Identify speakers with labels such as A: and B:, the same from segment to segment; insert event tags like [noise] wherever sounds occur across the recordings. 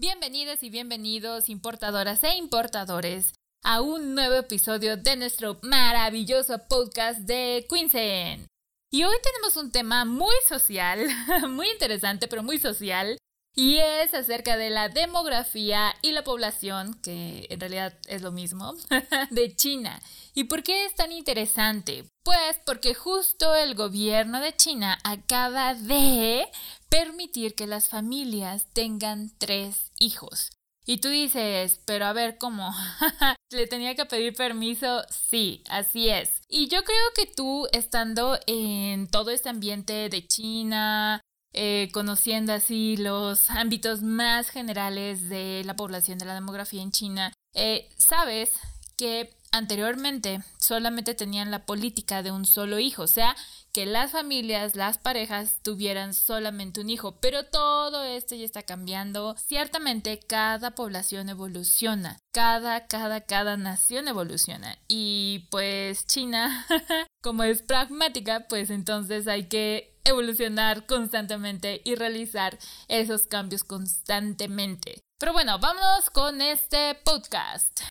A: Bienvenidas y bienvenidos importadoras e importadores a un nuevo episodio de nuestro maravilloso podcast de Quinsen. Y hoy tenemos un tema muy social, [laughs] muy interesante, pero muy social, y es acerca de la demografía y la población, que en realidad es lo mismo, [laughs] de China. ¿Y por qué es tan interesante? Pues porque justo el gobierno de China acaba de permitir que las familias tengan tres hijos. Y tú dices, pero a ver, ¿cómo? [laughs] ¿Le tenía que pedir permiso? Sí, así es. Y yo creo que tú, estando en todo este ambiente de China, eh, conociendo así los ámbitos más generales de la población de la demografía en China, eh, sabes que anteriormente solamente tenían la política de un solo hijo, o sea, que las familias, las parejas tuvieran solamente un hijo, pero todo esto ya está cambiando. Ciertamente cada población evoluciona, cada, cada, cada nación evoluciona y pues China, [laughs] como es pragmática, pues entonces hay que evolucionar constantemente y realizar esos cambios constantemente. Pero bueno, vamos con este podcast.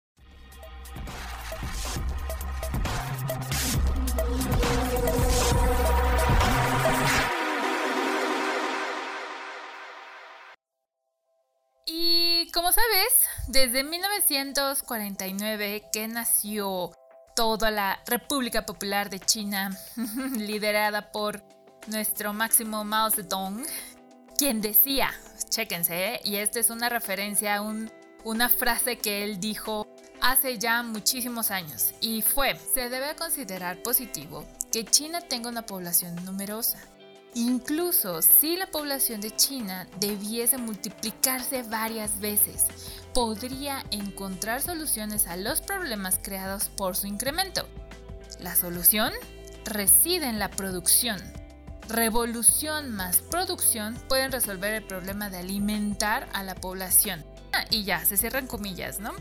A: Y como sabes, desde 1949 que nació toda la República Popular de China, [laughs] liderada por nuestro máximo Mao Zedong, quien decía, chéquense, y esta es una referencia a una frase que él dijo hace ya muchísimos años, y fue, se debe considerar positivo que China tenga una población numerosa. Incluso si la población de China debiese multiplicarse varias veces, podría encontrar soluciones a los problemas creados por su incremento. La solución reside en la producción. Revolución más producción pueden resolver el problema de alimentar a la población. Ah, y ya, se cierran comillas, ¿no?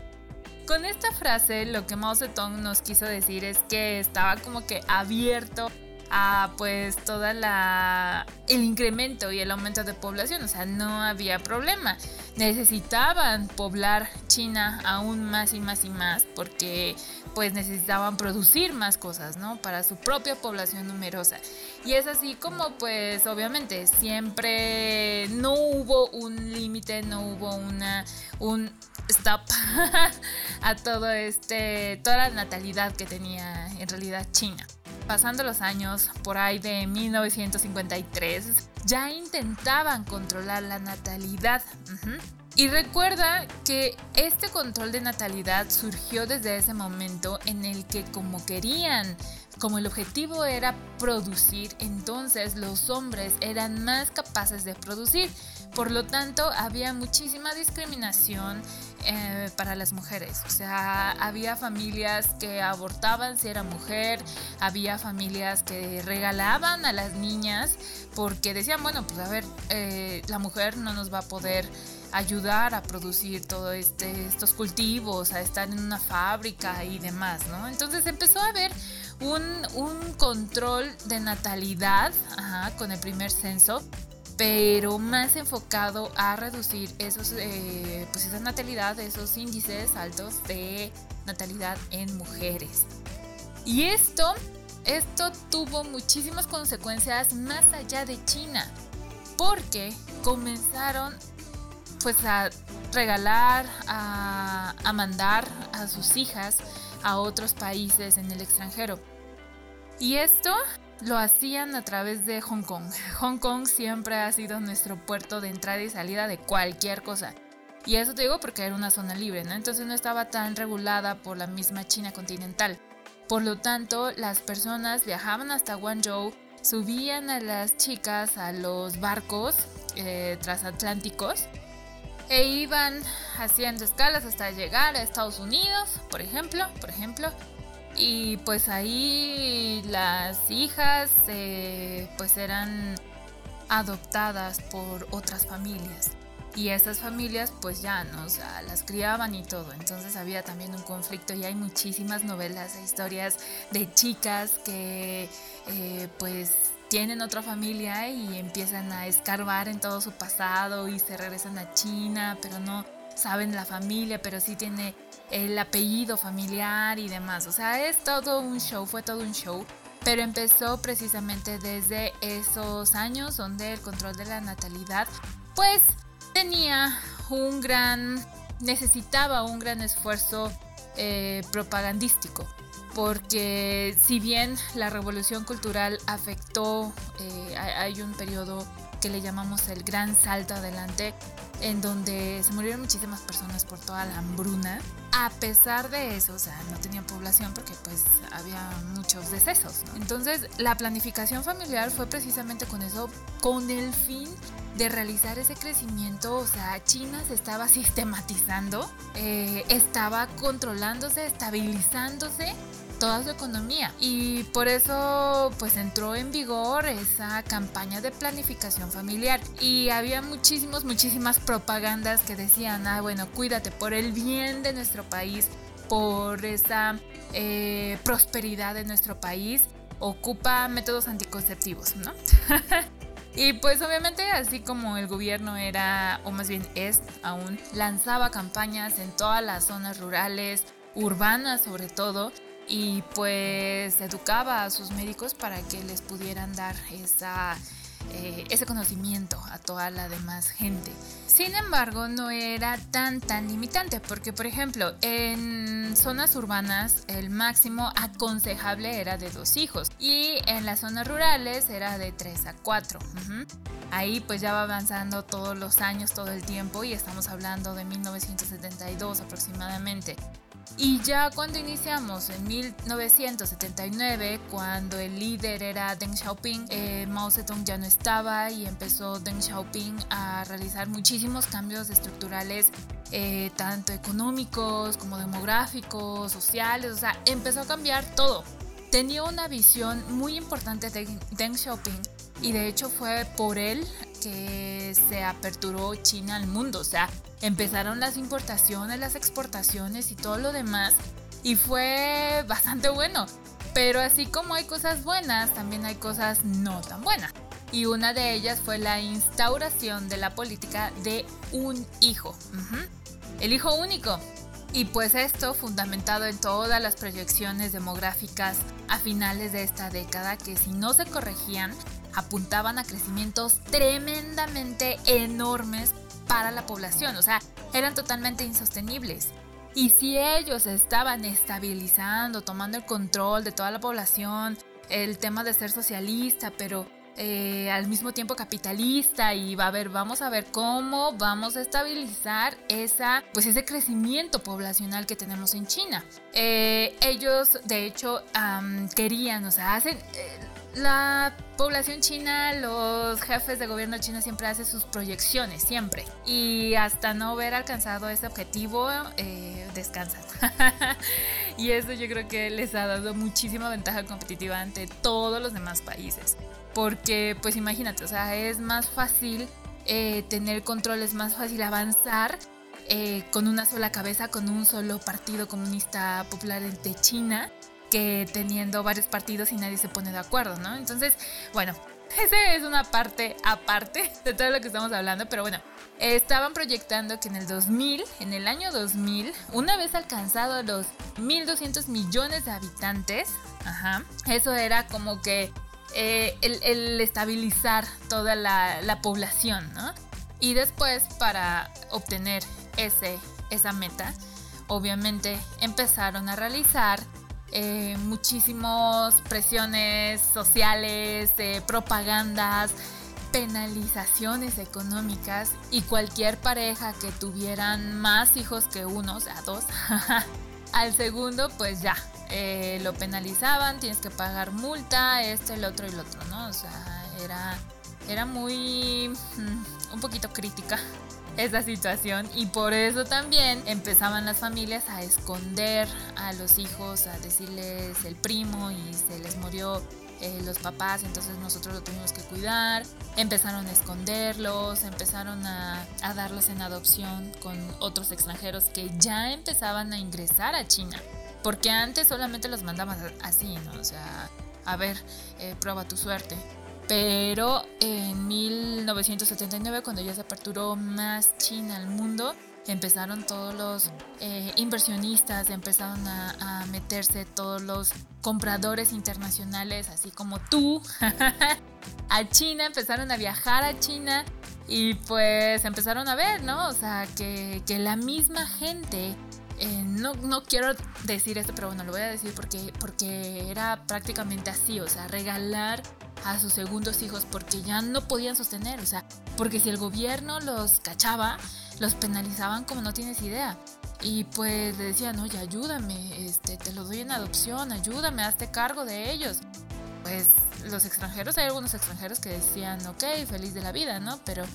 A: Con esta frase lo que Mao Zedong nos quiso decir es que estaba como que abierto a pues toda la el incremento y el aumento de población, o sea, no había problema. Necesitaban poblar China aún más y más y más porque pues necesitaban producir más cosas, ¿no? Para su propia población numerosa. Y es así como pues obviamente siempre no hubo un límite, no hubo una un stop [laughs] a todo este toda la natalidad que tenía en realidad China pasando los años, por ahí de 1953, ya intentaban controlar la natalidad. Y recuerda que este control de natalidad surgió desde ese momento en el que como querían, como el objetivo era producir, entonces los hombres eran más capaces de producir. Por lo tanto, había muchísima discriminación eh, para las mujeres. O sea, había familias que abortaban si era mujer, había familias que regalaban a las niñas porque decían, bueno, pues a ver, eh, la mujer no nos va a poder ayudar a producir todos este, estos cultivos, a estar en una fábrica y demás, ¿no? Entonces empezó a haber un, un control de natalidad con el primer censo pero más enfocado a reducir esos, eh, pues esa natalidad, esos índices altos de natalidad en mujeres. Y esto, esto tuvo muchísimas consecuencias más allá de China, porque comenzaron pues a regalar, a, a mandar a sus hijas a otros países en el extranjero. Y esto lo hacían a través de Hong Kong. [laughs] Hong Kong siempre ha sido nuestro puerto de entrada y salida de cualquier cosa. Y eso te digo porque era una zona libre, ¿no? Entonces no estaba tan regulada por la misma China continental. Por lo tanto, las personas viajaban hasta Guangzhou, subían a las chicas a los barcos eh, transatlánticos e iban haciendo escalas hasta llegar a Estados Unidos, por ejemplo, por ejemplo, y pues ahí las hijas eh, pues eran adoptadas por otras familias. Y esas familias pues ya no, o las criaban y todo, entonces había también un conflicto y hay muchísimas novelas e historias de chicas que eh, pues tienen otra familia y empiezan a escarbar en todo su pasado y se regresan a China, pero no saben la familia, pero sí tiene el apellido familiar y demás. O sea, es todo un show, fue todo un show. Pero empezó precisamente desde esos años donde el control de la natalidad pues tenía un gran, necesitaba un gran esfuerzo eh, propagandístico porque si bien la revolución cultural afectó, eh, hay un periodo que le llamamos el gran salto adelante, en donde se murieron muchísimas personas por toda la hambruna. A pesar de eso, o sea, no tenían población porque pues había muchos decesos. Entonces, la planificación familiar fue precisamente con eso, con el fin de realizar ese crecimiento, o sea, China se estaba sistematizando, eh, estaba controlándose, estabilizándose toda su economía. Y por eso pues entró en vigor esa campaña de planificación familiar. Y había muchísimos muchísimas propagandas que decían ah bueno cuídate por el bien de nuestro país por esa eh, prosperidad de nuestro país ocupa métodos anticonceptivos no [laughs] Y pues obviamente así como el gobierno era, o más bien es aún, lanzaba campañas en todas las zonas rurales, urbanas sobre todo, y pues educaba a sus médicos para que les pudieran dar esa, eh, ese conocimiento a toda la demás gente. Sin embargo, no era tan tan limitante porque, por ejemplo, en zonas urbanas el máximo aconsejable era de dos hijos y en las zonas rurales era de tres a cuatro. Ahí pues ya va avanzando todos los años, todo el tiempo y estamos hablando de 1972 aproximadamente. Y ya cuando iniciamos en 1979, cuando el líder era Deng Xiaoping, eh, Mao Zedong ya no estaba y empezó Deng Xiaoping a realizar muchísimos cambios estructurales, eh, tanto económicos como demográficos, sociales, o sea, empezó a cambiar todo. Tenía una visión muy importante de Deng Xiaoping y de hecho fue por él que se aperturó China al mundo, o sea, empezaron las importaciones, las exportaciones y todo lo demás y fue [laughs] bastante bueno. Pero así como hay cosas buenas, también hay cosas no tan buenas. Y una de ellas fue la instauración de la política de un hijo. El hijo único. Y pues esto fundamentado en todas las proyecciones demográficas a finales de esta década que si no se corregían apuntaban a crecimientos tremendamente enormes para la población, o sea, eran totalmente insostenibles. Y si ellos estaban estabilizando, tomando el control de toda la población, el tema de ser socialista, pero eh, al mismo tiempo capitalista y va a ver, vamos a ver cómo vamos a estabilizar esa, pues ese crecimiento poblacional que tenemos en China. Eh, ellos, de hecho, querían, o sea, hacen, eh, la población china, los jefes de gobierno chino siempre hacen sus proyecciones, siempre. Y hasta no haber alcanzado ese objetivo, eh, descansan. [laughs] y eso yo creo que les ha dado muchísima ventaja competitiva ante todos los demás países. Porque, pues imagínate, o sea, es más fácil eh, tener control, es más fácil avanzar eh, con una sola cabeza, con un solo partido comunista popular de China teniendo varios partidos y nadie se pone de acuerdo, ¿no? Entonces, bueno, [laughs] esa es una parte aparte de todo lo que estamos hablando, pero bueno, estaban proyectando que en el 2000, en el año 2000, una vez alcanzado los 1.200 millones de habitantes, eso era como que eh, el, estabilizar toda la, la, población, ¿no? Y después, para obtener ese, esa meta, obviamente empezaron a realizar eh, muchísimas presiones sociales, eh, propagandas, penalizaciones económicas y cualquier pareja que tuvieran más hijos que uno, o sea, dos, [laughs] al segundo pues ya, eh, lo penalizaban, tienes que pagar multa, este, el otro y el otro, ¿no? O sea, era, era muy, mm, un poquito crítica esa situación y por eso también empezaban las familias a esconder a los hijos, a decirles el primo y se les murió eh, los papás, entonces nosotros lo tuvimos que cuidar, empezaron a esconderlos, empezaron a, darlos en adopción con otros extranjeros que ya empezaban a ingresar a China, porque antes solamente los mandaban así, ¿no? O sea, a ver, eh, prueba tu suerte. Pero en 1979, cuando ya se aperturó más China al mundo, empezaron todos los eh, inversionistas, empezaron a, meterse todos los compradores internacionales, así como tú, [laughs] a China, empezaron a viajar a China y pues empezaron a ver, ¿no? O sea, que, la misma gente, eh, no, no, quiero decir esto, pero bueno, lo voy a decir porque, porque era prácticamente así, o sea, regalar a sus segundos hijos porque ya no podían sostener, o sea, porque si el gobierno los cachaba, los penalizaban como no tienes idea. Y pues le decían, oye, ayúdame, este, te lo doy en adopción, ayúdame, hazte cargo de ellos. Pues los extranjeros, hay algunos extranjeros que decían, ok, feliz de la vida, ¿no? Pero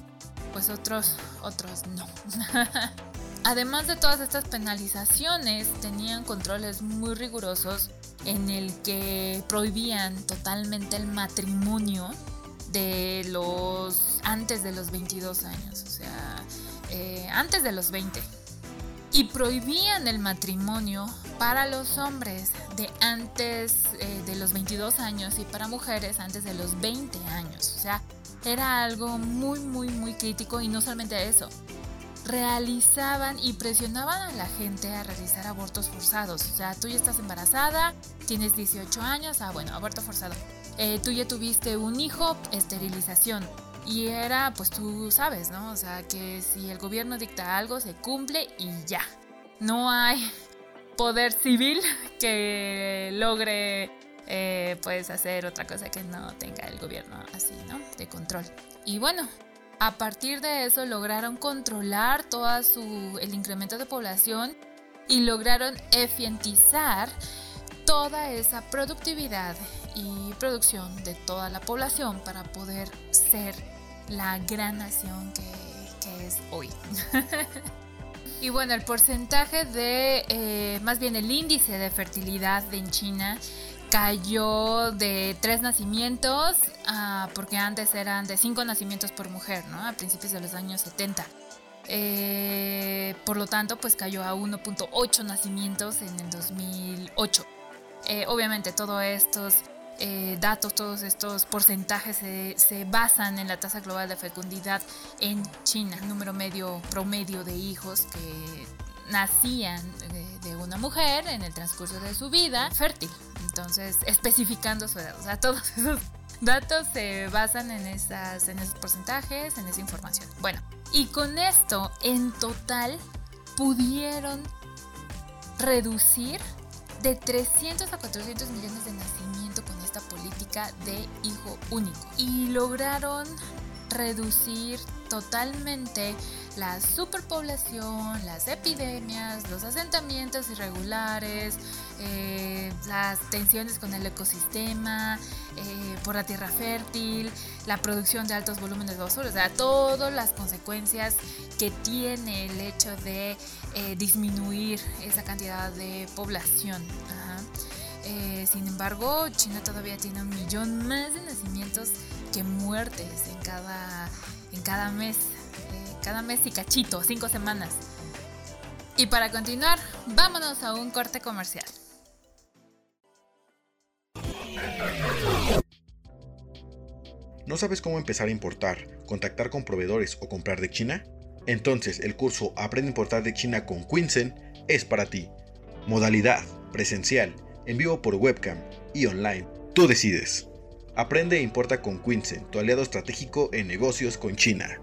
A: pues otros, otros no. [laughs] Además de todas estas penalizaciones, tenían controles muy rigurosos en el que prohibían totalmente el matrimonio de los antes de los 22 años, o sea, eh, antes de los 20. Y prohibían el matrimonio para los hombres de antes eh, de los 22 años y para mujeres antes de los 20 años. O sea, era algo muy, muy, muy crítico y no solamente eso. Realizaban y presionaban a la gente a realizar abortos forzados. O sea, tú ya estás embarazada, tienes 18 años, ah, bueno, aborto forzado. Eh, tú ya tuviste un hijo, esterilización. Y era, pues tú sabes, ¿no? O sea, que si el gobierno dicta algo, se cumple y ya. No hay poder civil que logre, eh, pues, hacer otra cosa que no tenga el gobierno así, ¿no? De control. Y bueno, a partir de eso lograron controlar todo el incremento de población y lograron eficientizar toda esa productividad y producción de toda la población para poder ser la gran nación que, es hoy. [laughs] y bueno, el porcentaje de, eh, más bien el índice de fertilidad en China cayó de tres nacimientos, porque antes eran de cinco nacimientos por mujer, ¿no? A principios de los años 70. Eh, por lo tanto, pues cayó a 1.8 nacimientos en el 2008. Eh, obviamente, todos estos eh, datos, todos estos porcentajes se, basan en la tasa global de fecundidad en China, número medio promedio de hijos que nacían de, una mujer en el transcurso de su vida fértil. Entonces, especificando su edad. O sea, todos [laughs] esos datos se basan en, esas, en esos porcentajes, en esa información. Bueno, y con esto, en total, pudieron reducir de 300 a 400 millones de nacimientos con esta política de hijo único. Y lograron reducir totalmente la superpoblación, las epidemias, los asentamientos irregulares, eh, las tensiones con el ecosistema, eh, por la tierra fértil, la producción de altos volúmenes de basura, o sea, todas las consecuencias que tiene el hecho de eh, disminuir esa cantidad de población. sin embargo, China todavía tiene un millón más de nacimientos que muertes en cada, en cada mes, cada mes y cachito, cinco semanas. Y para continuar, vámonos a un corte comercial.
B: ¿No sabes cómo empezar a importar, contactar con proveedores o comprar de China? Entonces el curso Aprende a importar de China con Quinsen es para ti. Modalidad, presencial, en vivo por webcam y online. Tú decides. Aprende e importa con Quinsen, tu aliado estratégico en negocios con China.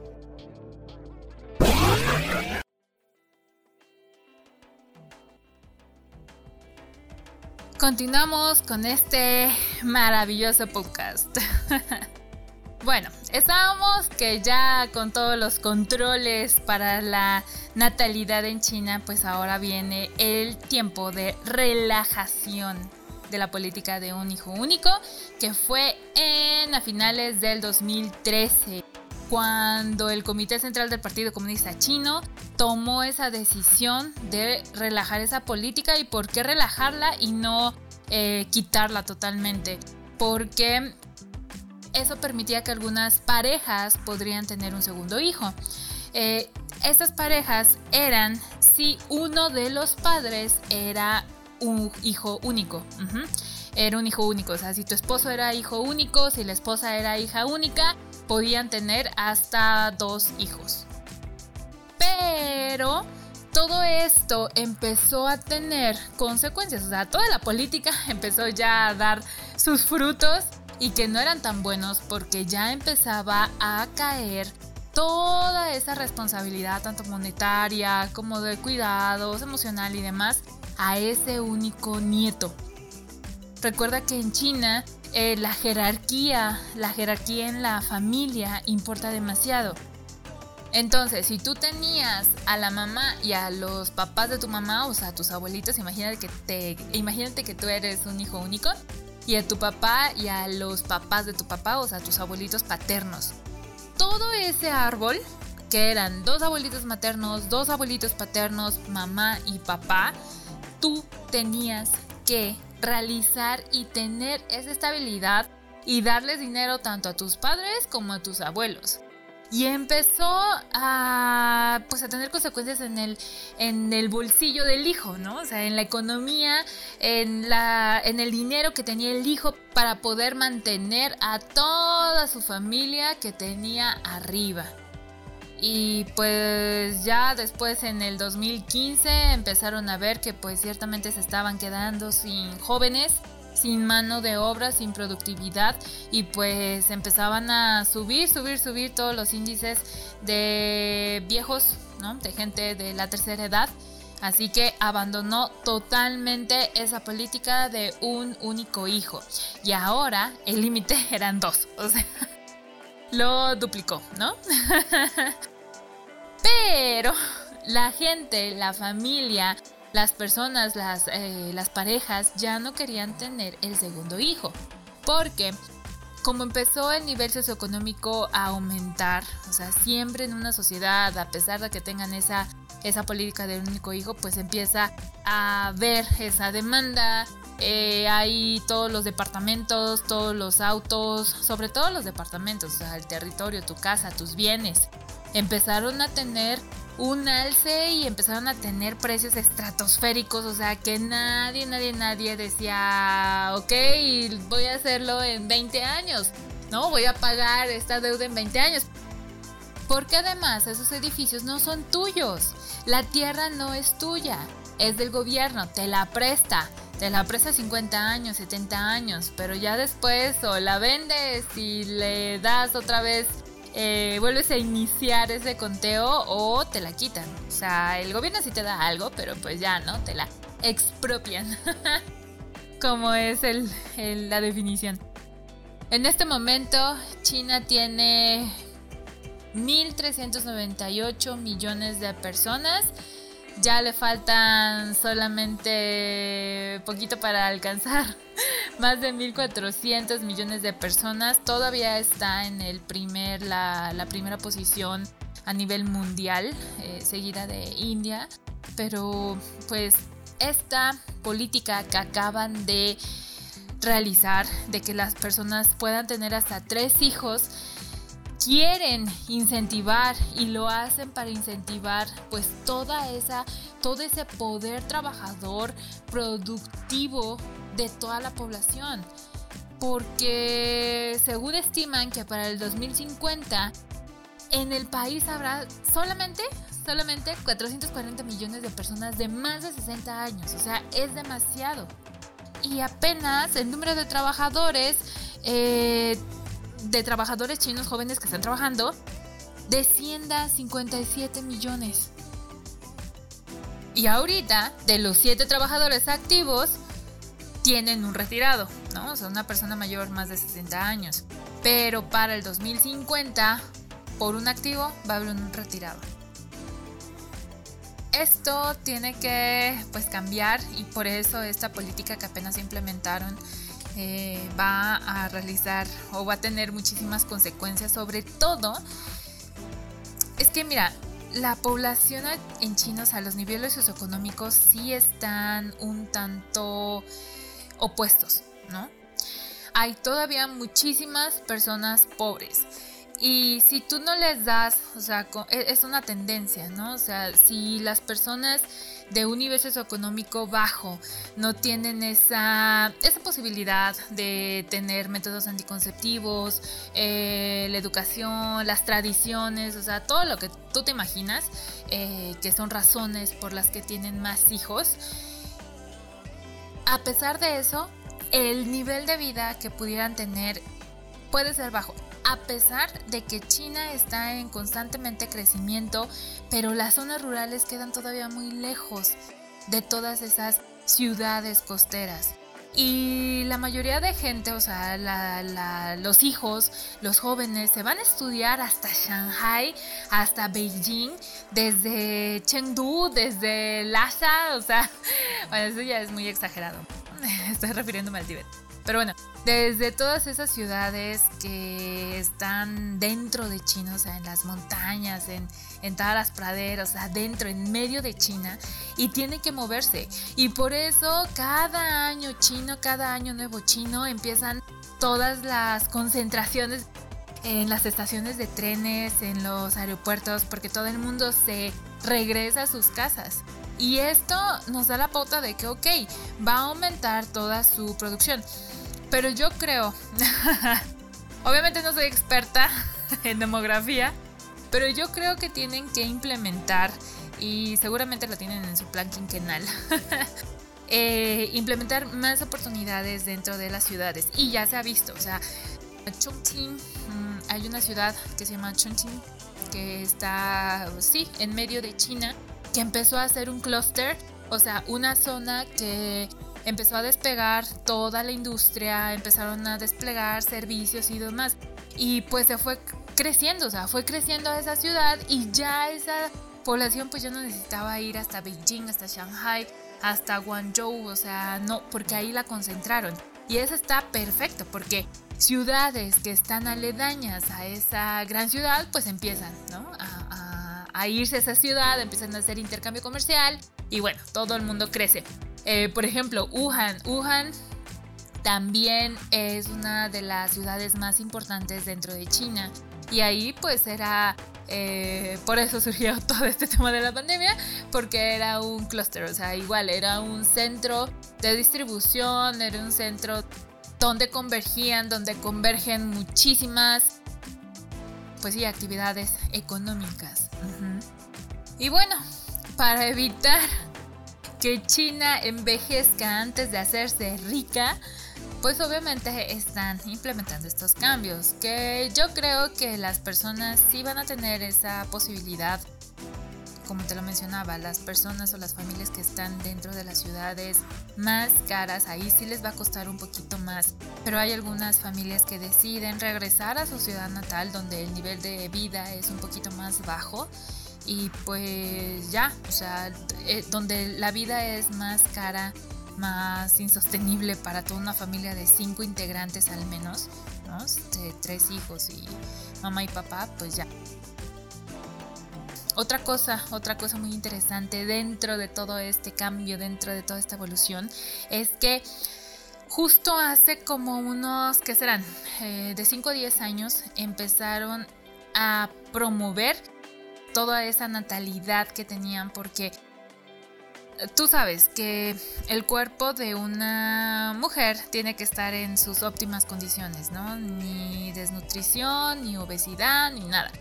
A: Continuamos con este maravilloso podcast. [laughs] Bueno, estábamos que ya con todos los controles para la natalidad en China, pues ahora viene el tiempo de relajación de la política de un hijo único, que fue en a finales del 2013, cuando el Comité Central del Partido Comunista Chino tomó esa decisión de relajar esa política y por qué relajarla y no eh, quitarla totalmente. Porque eso permitía que algunas parejas podrían tener un segundo hijo. Eh, estas parejas eran si uno de los padres era un hijo único. era un hijo único. O sea, si tu esposo era hijo único, si la esposa era hija única, podían tener hasta dos hijos. Pero todo esto empezó a tener consecuencias. O sea, toda la política [laughs] empezó ya a dar sus frutos y que no eran tan buenos porque ya empezaba a caer toda esa responsabilidad, tanto monetaria como de cuidados, emocional y demás, a ese único nieto. Recuerda que en China eh, la jerarquía, la jerarquía en la familia importa demasiado. Entonces, si tú tenías a la mamá y a los papás de tu mamá, o sea, a tus abuelitos, imagínate que, te, imagínate que tú eres un hijo único, y a tu papá y a los papás de tu papá, o sea, a tus abuelitos paternos. Todo ese árbol, que eran dos abuelitos maternos, dos abuelitos paternos, mamá y papá, tú tenías que realizar y tener esa estabilidad y darles dinero tanto a tus padres como a tus abuelos. Y empezó a, pues, a tener consecuencias en el, en el bolsillo del hijo, ¿no? O sea, en la economía, en, la, en el dinero que tenía el hijo para poder mantener a toda su familia que tenía arriba. Y pues ya después en el 2015 empezaron a ver que pues ciertamente se estaban quedando sin jóvenes, sin mano de obra, sin productividad y pues empezaban a subir, subir, subir todos los índices de viejos, ¿no? De gente de la tercera edad. Así que abandonó totalmente esa política de un único hijo. Y ahora el límite [laughs] eran dos. O sea, lo duplicó, ¿no? [laughs] Pero la gente, la familia, las personas, las, eh, las parejas ya no querían tener el segundo hijo. Porque como empezó el nivel socioeconómico a aumentar, o sea, siempre en una sociedad, a pesar de que tengan esa, esa política del único hijo, pues empieza a ver esa demanda. Eh, hay todos los departamentos, todos los autos, sobre todo los departamentos, o sea, el territorio, tu casa, tus bienes empezaron a tener un alce y empezaron a tener precios estratosféricos, o sea que nadie, nadie, nadie decía, ok, voy a hacerlo en 20 años, ¿no? Voy a pagar esta deuda en 20 años. Porque además esos edificios no son tuyos, la tierra no es tuya, es del gobierno, te la presta. Te la presta 50 años, 70 años, pero ya después o la vendes y le das otra vez eh, vuelves a iniciar ese conteo o te la quitan. O sea, el gobierno sí te da algo, pero pues ya, ¿no? Te la expropian. [laughs] Como es el, la definición. En este momento, China tiene 1.398 millones de personas ya le faltan solamente poquito para alcanzar [laughs] más de 1.400 millones de personas. Todavía está en el primer, la, primera posición a nivel mundial, eh, seguida de India. Pero pues esta política que acaban de realizar, de que las personas puedan tener hasta tres hijos, quieren incentivar y lo hacen para incentivar pues toda esa todo ese poder trabajador productivo de toda la población. Porque según estiman que para el 2050 en el país habrá solamente solamente 440 millones de personas de más de 60 años o sea es demasiado. Y apenas el número de trabajadores eh, de trabajadores chinos jóvenes que están trabajando descienda a 57 millones. Y ahorita, de los 7 trabajadores activos, tienen un retirado, ¿no? O sea, una persona mayor más de 60 años. Pero para el 2050, por un activo, va a haber un retirado. Esto tiene que pues cambiar y por eso esta política que apenas implementaron eh, va a realizar o va a tener muchísimas consecuencias, sobre todo es que mira, la población en China, o sea, los niveles socioeconómicos sí están un tanto opuestos, ¿no? Hay todavía muchísimas personas pobres Y si tú no les das, o sea, e, es una tendencia, ¿no? O sea, si las personas de un nivel socioeconómico bajo no tienen esa, esa posibilidad de tener métodos anticonceptivos, eh, la educación, las tradiciones, o sea, todo lo que tú te imaginas, eh, que son razones por las que tienen más hijos. A pesar de eso, el nivel de vida que pudieran tener puede ser bajo a pesar de que China está en constantemente crecimiento, pero las zonas rurales quedan todavía muy lejos de todas esas ciudades costeras. Y la mayoría de gente, o sea, los hijos, los jóvenes, se van a estudiar hasta Shanghai, hasta Beijing, desde Chengdu, desde Lhasa, o sea, [laughs] eso ya es muy exagerado. [laughs] Estoy refiriéndome al Tíbet. Pero bueno, desde todas esas ciudades que están dentro de China, o sea, en las montañas, en, en todas las praderas, o sea, dentro, en medio de China, y tiene que moverse. Y por eso cada año chino, cada año nuevo chino, empiezan todas las concentraciones en las estaciones de trenes, en los aeropuertos, porque todo el mundo se regresa a sus casas. Y esto nos da la pauta de que, ok, va a aumentar toda su producción. Pero yo creo, [laughs] obviamente no soy experta [laughs] en demografía, pero yo creo que tienen que implementar, y seguramente lo tienen en su plan quinquenal, [laughs] eh, implementar más oportunidades dentro de las ciudades. Y ya se ha visto, o sea, Chongqing, mm, hay una ciudad que se llama Chongqing, que está, sí, en medio de China, que empezó a hacer un clúster, o sea, una zona que empezó a despegar toda la industria, empezaron a desplegar servicios y demás. Y pues se fue creciendo, o sea, fue creciendo esa ciudad y ya esa población pues ya no necesitaba ir hasta Beijing, hasta Shanghai, hasta Guangzhou, o sea, no, porque ahí la concentraron. Y eso está perfecto, porque ciudades que están aledañas a esa gran ciudad, pues empiezan, ¿no? A, a irse a esa ciudad, empiezan a hacer intercambio comercial y bueno, todo el mundo crece. Eh, por ejemplo, Wuhan. Wuhan también es una de las ciudades más importantes dentro de China. Y ahí pues era, eh, por eso [laughs] surgió todo este tema de la pandemia, porque era un clúster, o sea, igual era un centro de distribución, era un centro donde convergían, donde convergen muchísimas, pues sí, actividades económicas. Y bueno, para evitar que China envejezca antes de hacerse rica, pues obviamente están implementando estos cambios, que yo creo que las personas sí van a tener esa posibilidad, como te lo mencionaba, las personas o las familias que están dentro de las ciudades más caras, ahí sí les va a costar un poquito más, pero hay algunas familias que deciden regresar a su ciudad natal donde el nivel de vida es un poquito más bajo y pues ya, o sea, eh, donde la vida es más cara, más insostenible para toda una familia de cinco integrantes al menos, ¿no? De tres hijos y mamá y papá, pues ya. Otra cosa, otra cosa muy interesante dentro de todo este cambio, dentro de toda esta evolución, es que justo hace como unos, ¿qué serán? Eh, de 5 a 10 años empezaron a promover toda esa natalidad que tenían porque tú sabes que el cuerpo de una mujer tiene que estar en sus óptimas condiciones, ¿no? Ni desnutrición, ni obesidad, ni nada.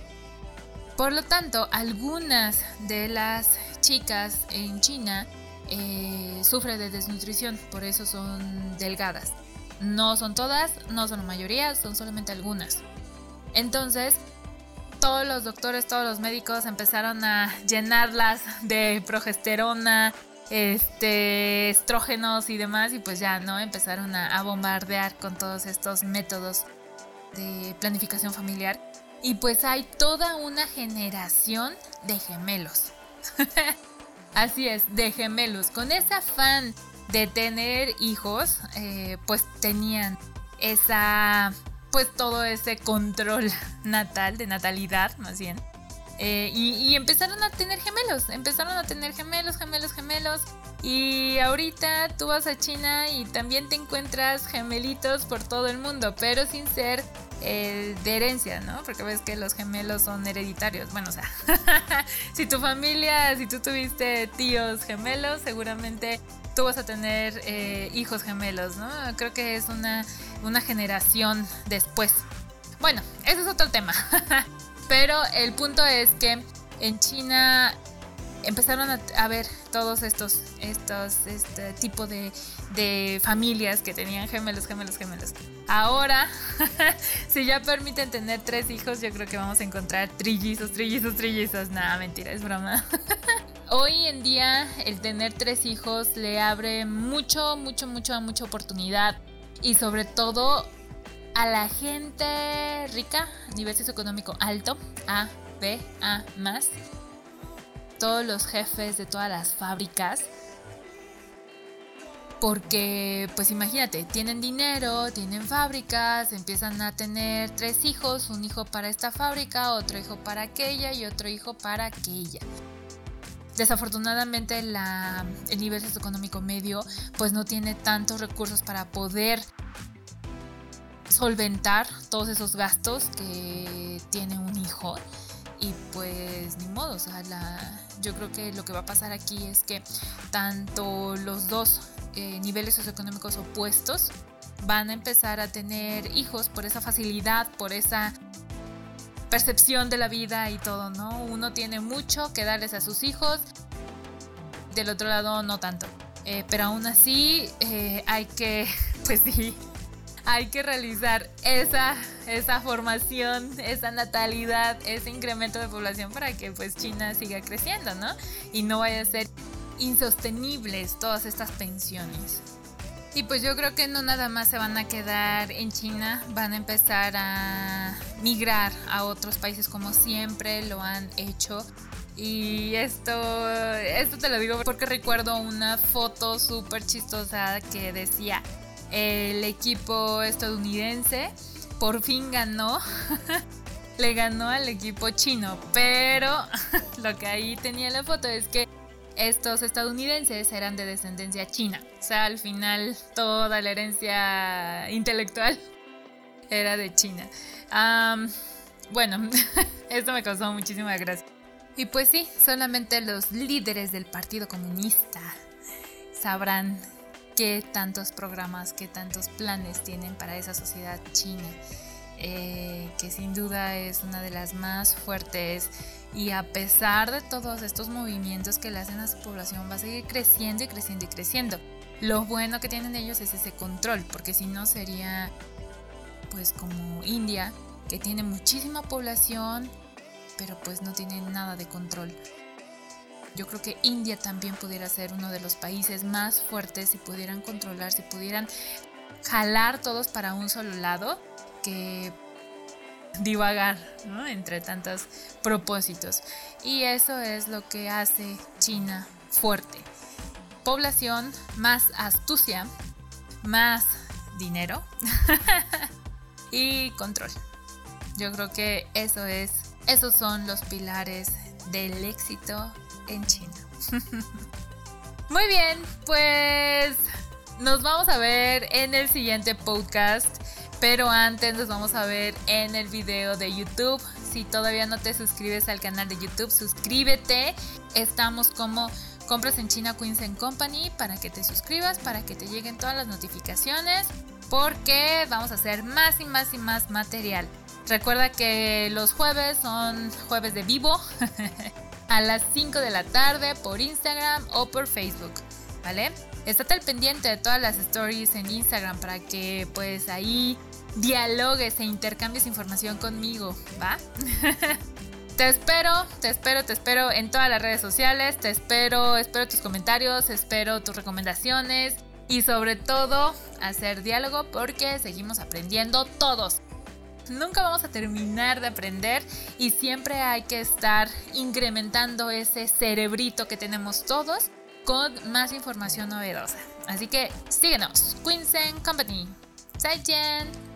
A: Por lo tanto, algunas de las chicas en China eh, sufren de desnutrición, por eso son delgadas. No son todas, no son la mayoría, son solamente algunas. Entonces, todos los doctores, todos los médicos empezaron a llenarlas de progesterona, este, estrógenos y demás, y pues ya, ¿no? Empezaron a, bombardear con todos estos métodos de planificación familiar. Y pues hay toda una generación de gemelos. [laughs] Así es, de gemelos. Con ese afán de tener hijos, eh, pues tenían esa pues todo ese control [laughs] natal, de natalidad más bien. Eh, y, empezaron a tener gemelos, empezaron a tener gemelos, gemelos, gemelos. Y ahorita tú vas a China y también te encuentras gemelitos por todo el mundo, pero sin ser eh, de herencia, ¿no? Porque ves que los gemelos son hereditarios. Bueno, o sea, [laughs] si tu familia, si tú tuviste tíos gemelos, seguramente tú vas a tener eh, hijos gemelos, ¿no? Creo que es una, una generación después. Bueno, ese es otro tema. [laughs] Pero el punto es que en China empezaron a, ver todos estos, estos este tipo de, de, familias que tenían gemelos, gemelos, gemelos. Ahora, [laughs] si ya permiten tener tres hijos, yo creo que vamos a encontrar trillizos, trillizos, trillizos. Nada, mentira, es broma. [laughs] Hoy en día el tener tres hijos le abre mucho, mucho, mucho, mucha oportunidad y sobre todo a la gente rica, nivel socioeconómico alto, A, B, A más, todos los jefes de todas las fábricas. Porque, pues imagínate, tienen dinero, tienen fábricas, empiezan a tener tres hijos, un hijo para esta fábrica, otro hijo para aquella y otro hijo para aquella. Desafortunadamente el nivel socioeconómico medio pues no tiene tantos recursos para poder solventar todos esos gastos que tiene un hijo. Y pues ni modo, o sea, la, yo creo que lo que va a pasar aquí es que tanto los dos eh, niveles socioeconómicos opuestos van a empezar a tener hijos por esa facilidad, por esa percepción de la vida y todo, ¿no? Uno tiene mucho que darles a sus hijos, del otro lado no tanto. Eh, pero aún así eh, hay que, [laughs] pues sí, hay que realizar esa, esa formación, esa natalidad, ese incremento de población para que pues China siga creciendo, ¿no? Y no vaya a ser insostenibles todas estas pensiones. Y pues yo creo que no nada más se van a quedar en China, van a empezar a migrar a otros países como siempre lo han hecho. Y esto, esto te lo digo porque recuerdo una foto súper chistosa que decía, el equipo estadounidense por fin ganó. [laughs] Le ganó al equipo chino, pero [laughs] lo que ahí tenía la foto es que estos estadounidenses eran de descendencia china. O sea, al final toda la herencia intelectual [laughs] era de China. bueno, [laughs] esto me causó muchísima gracia. Y pues sí, solamente los líderes del Partido Comunista sabrán qué tantos programas, qué tantos planes tienen para esa sociedad china, eh, que sin duda es una de las más fuertes y a pesar de todos estos movimientos que le hacen a su población va a seguir creciendo y creciendo y creciendo. Lo bueno que tienen ellos es ese control, porque si no sería pues como India, que tiene muchísima población, pero pues no tiene nada de control. Yo creo que India también pudiera ser uno de los países más fuertes si pudieran controlar, si pudieran jalar todos para un solo lado, que divagar entre tantos propósitos. Y eso es lo que hace China fuerte. Población, más astucia, más dinero [laughs] y control. Yo creo que eso es, esos son los pilares del éxito en China. [laughs] Muy bien, pues nos vamos a ver en el siguiente podcast. Pero antes nos vamos a ver en el video de YouTube. Si todavía no te suscribes al canal de YouTube, suscríbete. Estamos como Compras en China Queens Company para que te suscribas, para que te lleguen todas las notificaciones. Porque vamos a hacer más y más y más material. Recuerda que los jueves son jueves de vivo. [laughs] a las 5 de la tarde por Instagram o por Facebook, ¿vale? Estate al pendiente de todas las stories en Instagram para que pues ahí dialogues e intercambies información conmigo, ¿va? [laughs] te espero, te espero, te espero en todas las redes sociales, te espero, espero tus comentarios, espero tus recomendaciones y sobre todo hacer diálogo porque seguimos aprendiendo todos nunca vamos a terminar de aprender y siempre hay que estar incrementando ese cerebrito que tenemos todos con más información novedosa. Así que síguenos, Queensen Company. 再见。